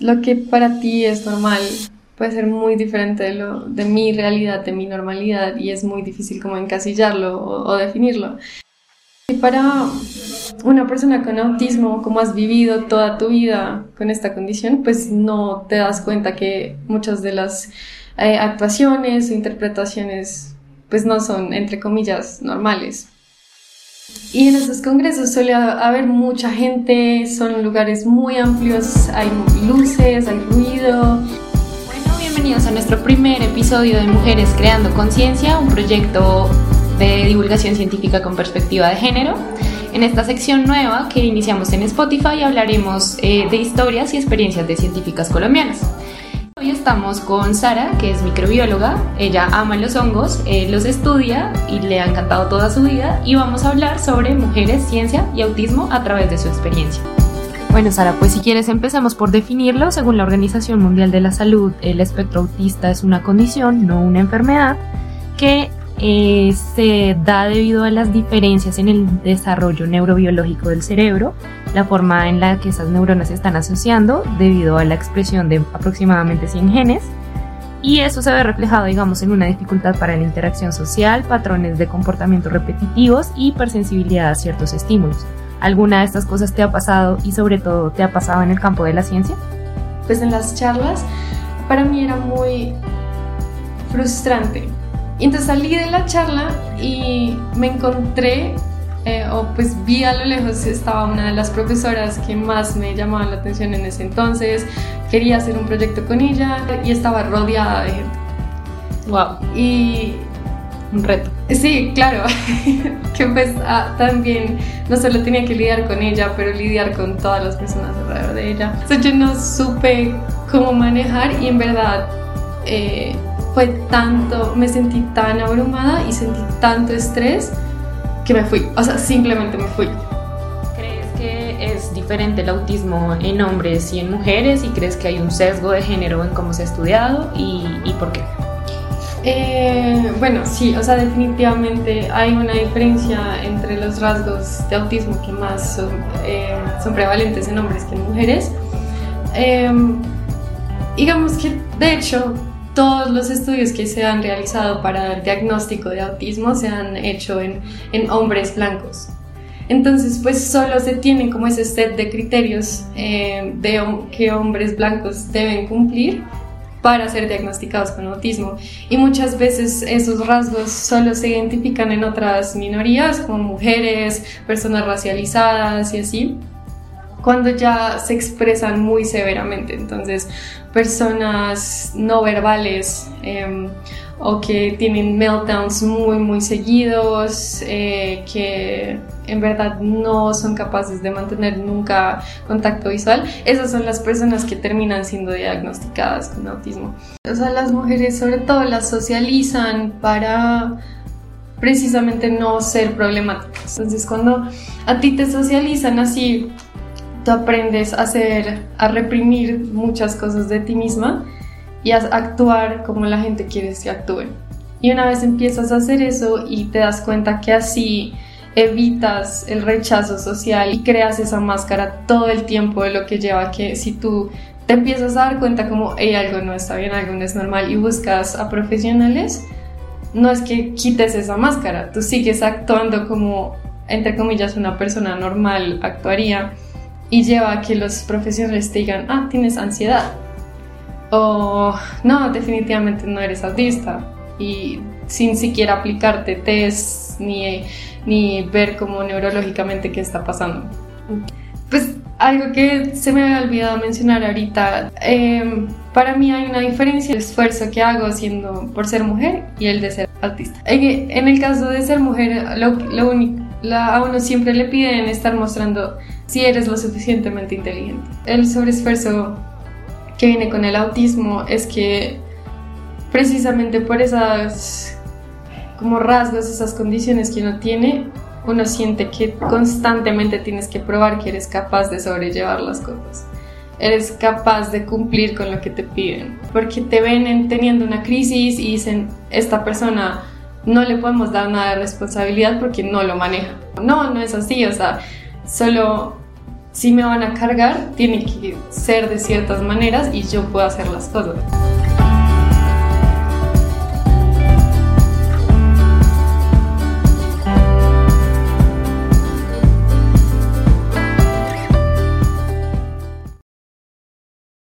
lo que para ti es normal puede ser muy diferente de, lo, de mi realidad, de mi normalidad y es muy difícil como encasillarlo o, definirlo. Y para una persona con autismo, como has vivido toda tu vida con esta condición, pues no te das cuenta que muchas de las eh, actuaciones o interpretaciones pues no son, entre comillas, normales. Y en estos congresos suele haber mucha gente, son lugares muy amplios, hay luces, hay ruido. Bueno, bienvenidos a nuestro primer episodio de Mujeres Creando Conciencia, un proyecto de divulgación científica con perspectiva de género. En esta sección nueva que iniciamos en Spotify hablaremos eh, de historias y experiencias de científicas colombianas. Hoy estamos con Sara, que es microbióloga. Ella ama los hongos, eh, los estudia y le ha encantado toda su vida. Y vamos a hablar sobre mujeres, ciencia y autismo a través de su experiencia. Bueno, Sara, pues si quieres empezamos por definirlo. Según la Organización Mundial de la Salud, el espectro autista es una condición, no una enfermedad, que eh, se da debido a las diferencias en el desarrollo neurobiológico del cerebro, la forma en la que esas neuronas se están asociando debido a la expresión de aproximadamente 100 genes. Y eso se ve reflejado, digamos, en una dificultad para la interacción social, patrones de comportamiento repetitivos y hipersensibilidad a ciertos estímulos. ¿Alguna de estas cosas te ha pasado y sobre todo te ha pasado en el campo de la ciencia? Pues en las charlas para mí era muy frustrante y entonces salí de la charla y me encontré, eh, o pues vi a lo lejos, estaba una de las profesoras que más me llamaba la atención en ese entonces, quería hacer un proyecto con ella y estaba rodeada de gente. Wow. Y... Un reto. Sí, claro, que pues ah, también no solo tenía que lidiar con ella, pero lidiar con todas las personas alrededor de ella. Entonces yo no supe cómo manejar y en verdad... Eh, fue tanto, me sentí tan abrumada y sentí tanto estrés que me fui, o sea, simplemente me fui. ¿Crees que es diferente el autismo en hombres y en mujeres y crees que hay un sesgo de género en cómo se ha estudiado y, por qué? Eh, bueno, sí, o sea, definitivamente hay una diferencia entre los rasgos de autismo que más son, eh, prevalentes en hombres que en mujeres. Eh, digamos que, de hecho, todos los estudios que se han realizado para el diagnóstico de autismo se han hecho en, en hombres blancos. Entonces, pues solo se tiene como ese set de criterios eh, de que hombres blancos deben cumplir para ser diagnosticados con autismo. Y muchas veces esos rasgos solo se identifican en otras minorías, como mujeres, personas racializadas y así cuando ya se expresan muy severamente. Entonces, personas no verbales em, o que tienen meltdowns muy, muy seguidos, eh, que en verdad no son capaces de mantener nunca contacto visual, esas son las personas que terminan siendo diagnosticadas con autismo. O sea, las mujeres sobre todo las socializan para precisamente no ser problemáticas. Entonces, cuando a ti te socializan así, tú aprendes a hacer, a reprimir muchas cosas de ti misma y a actuar como la gente quiere que actúe. Y una vez empiezas a hacer eso y te das cuenta que así evitas el rechazo social y creas esa máscara todo el tiempo de lo que lleva que si tú te empiezas a dar cuenta como hey, algo no está bien, algo no es normal y buscas a profesionales, no es que quites esa máscara, tú sigues actuando como, entre comillas, una persona normal actuaría y lleva a que los profesionales te digan, ah, tienes ansiedad. O no, definitivamente no eres autista. Y sin siquiera aplicarte test ni, ni ver cómo neurológicamente qué está pasando. Pues algo que se me había olvidado mencionar ahorita, em, para mí hay una diferencia el esfuerzo que hago siendo por ser mujer y el de ser autista. En el caso de ser mujer, lo, lo único, la, a uno siempre le piden estar mostrando si eres lo suficientemente inteligente. El sobreesfuerzo que viene con el autismo es que precisamente por esas como rasgos, esas condiciones que uno tiene, uno siente que constantemente tienes que probar que eres capaz de sobrellevar las cosas. Eres capaz de cumplir con lo que te piden. Porque te ven teniendo una crisis y dicen, esta persona no le podemos dar nada de responsabilidad porque no lo maneja. No, no es así, o sea, solo si me van a cargar, tiene que ser de ciertas maneras y yo puedo hacer las cosas.